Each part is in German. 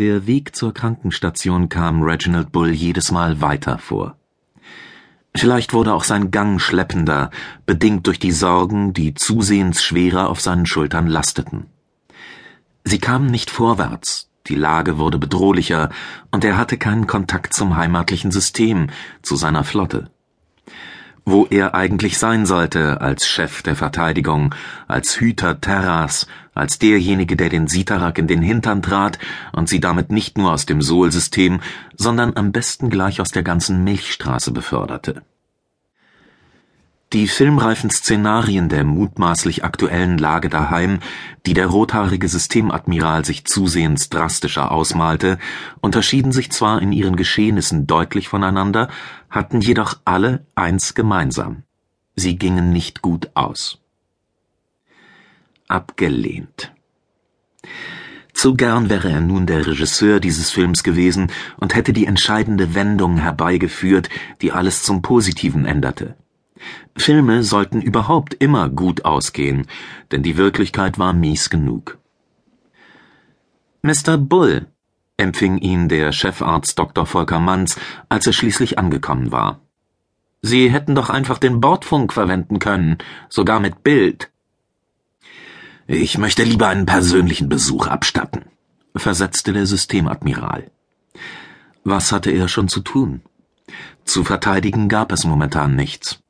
Der Weg zur Krankenstation kam Reginald Bull jedes Mal weiter vor. Vielleicht wurde auch sein Gang schleppender, bedingt durch die Sorgen, die zusehends schwerer auf seinen Schultern lasteten. Sie kamen nicht vorwärts, die Lage wurde bedrohlicher, und er hatte keinen Kontakt zum heimatlichen System, zu seiner Flotte. Wo er eigentlich sein sollte, als Chef der Verteidigung, als Hüter Terras, als derjenige, der den Sitarak in den Hintern trat und sie damit nicht nur aus dem Sol-System, sondern am besten gleich aus der ganzen Milchstraße beförderte. Die filmreifen Szenarien der mutmaßlich aktuellen Lage daheim, die der rothaarige Systemadmiral sich zusehends drastischer ausmalte, unterschieden sich zwar in ihren Geschehnissen deutlich voneinander, hatten jedoch alle eins gemeinsam: Sie gingen nicht gut aus. Abgelehnt. Zu gern wäre er nun der Regisseur dieses Films gewesen und hätte die entscheidende Wendung herbeigeführt, die alles zum Positiven änderte. Filme sollten überhaupt immer gut ausgehen, denn die Wirklichkeit war mies genug. Mr. Bull, empfing ihn der Chefarzt Dr. Volker Manz, als er schließlich angekommen war. Sie hätten doch einfach den Bordfunk verwenden können, sogar mit Bild. Ich möchte lieber einen persönlichen Besuch abstatten, versetzte der Systemadmiral. Was hatte er schon zu tun? Zu verteidigen gab es momentan nichts.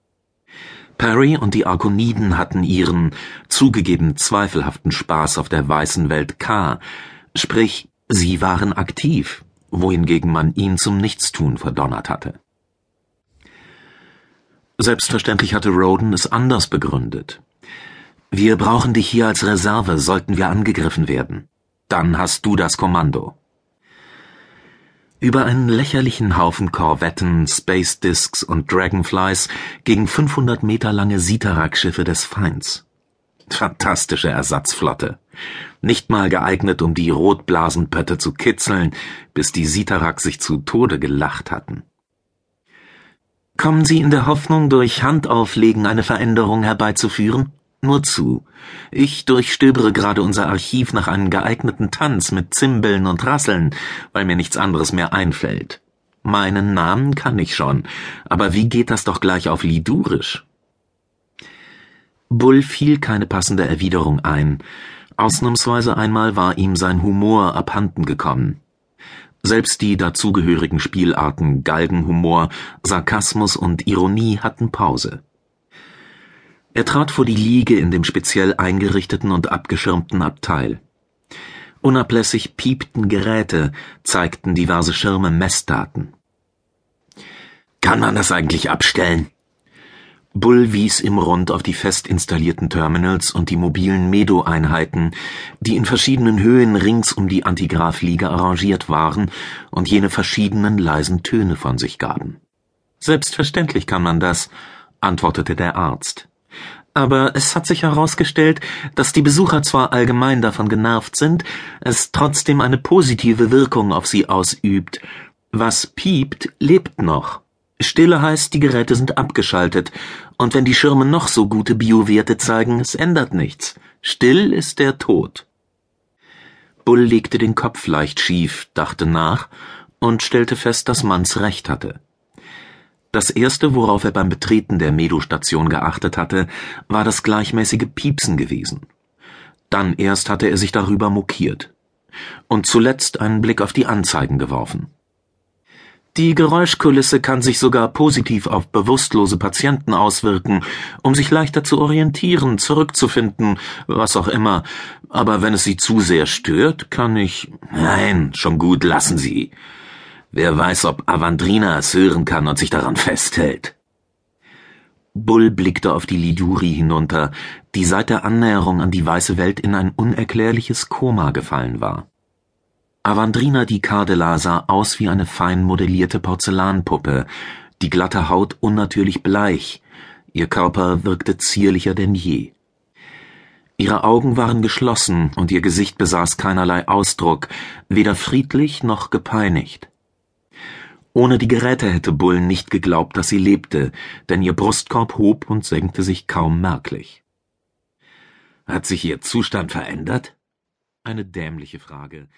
Perry und die Arkoniden hatten ihren, zugegeben zweifelhaften Spaß auf der weißen Welt K, sprich, sie waren aktiv, wohingegen man ihn zum Nichtstun verdonnert hatte. Selbstverständlich hatte Roden es anders begründet. Wir brauchen dich hier als Reserve, sollten wir angegriffen werden. Dann hast du das Kommando über einen lächerlichen Haufen Korvetten, Space Discs und Dragonflies gegen 500 Meter lange Sitarak-Schiffe des Feinds. Fantastische Ersatzflotte. Nicht mal geeignet, um die Rotblasenpötte zu kitzeln, bis die Sitarak sich zu Tode gelacht hatten. Kommen Sie in der Hoffnung, durch Handauflegen eine Veränderung herbeizuführen? Nur zu. Ich durchstöbere gerade unser Archiv nach einem geeigneten Tanz mit Zimbeln und Rasseln, weil mir nichts anderes mehr einfällt. Meinen Namen kann ich schon, aber wie geht das doch gleich auf Lidurisch? Bull fiel keine passende Erwiderung ein. Ausnahmsweise einmal war ihm sein Humor abhanden gekommen. Selbst die dazugehörigen Spielarten Galgenhumor, Sarkasmus und Ironie hatten Pause. Er trat vor die Liege in dem speziell eingerichteten und abgeschirmten Abteil. Unablässig piepten Geräte, zeigten diverse Schirme Messdaten. Kann man das eigentlich abstellen? Bull wies im Rund auf die fest installierten Terminals und die mobilen Medo-Einheiten, die in verschiedenen Höhen rings um die Antigraph-Liege arrangiert waren und jene verschiedenen leisen Töne von sich gaben. Selbstverständlich kann man das, antwortete der Arzt. Aber es hat sich herausgestellt, dass die Besucher zwar allgemein davon genervt sind, es trotzdem eine positive Wirkung auf sie ausübt. Was piept, lebt noch. Stille heißt, die Geräte sind abgeschaltet, und wenn die Schirme noch so gute Biowerte zeigen, es ändert nichts. Still ist der Tod. Bull legte den Kopf leicht schief, dachte nach und stellte fest, dass Manns recht hatte. Das erste, worauf er beim Betreten der Medo-Station geachtet hatte, war das gleichmäßige Piepsen gewesen. Dann erst hatte er sich darüber mokiert. Und zuletzt einen Blick auf die Anzeigen geworfen. Die Geräuschkulisse kann sich sogar positiv auf bewusstlose Patienten auswirken, um sich leichter zu orientieren, zurückzufinden, was auch immer. Aber wenn es Sie zu sehr stört, kann ich. Nein, schon gut, lassen Sie. Wer weiß, ob Avandrina es hören kann und sich daran festhält. Bull blickte auf die Liduri hinunter, die seit der Annäherung an die weiße Welt in ein unerklärliches Koma gefallen war. Avandrina di Cardela sah aus wie eine fein modellierte Porzellanpuppe, die glatte Haut unnatürlich bleich, ihr Körper wirkte zierlicher denn je. Ihre Augen waren geschlossen und ihr Gesicht besaß keinerlei Ausdruck, weder friedlich noch gepeinigt. Ohne die Geräte hätte Bull nicht geglaubt, dass sie lebte, denn ihr Brustkorb hob und senkte sich kaum merklich. Hat sich ihr Zustand verändert? Eine dämliche Frage.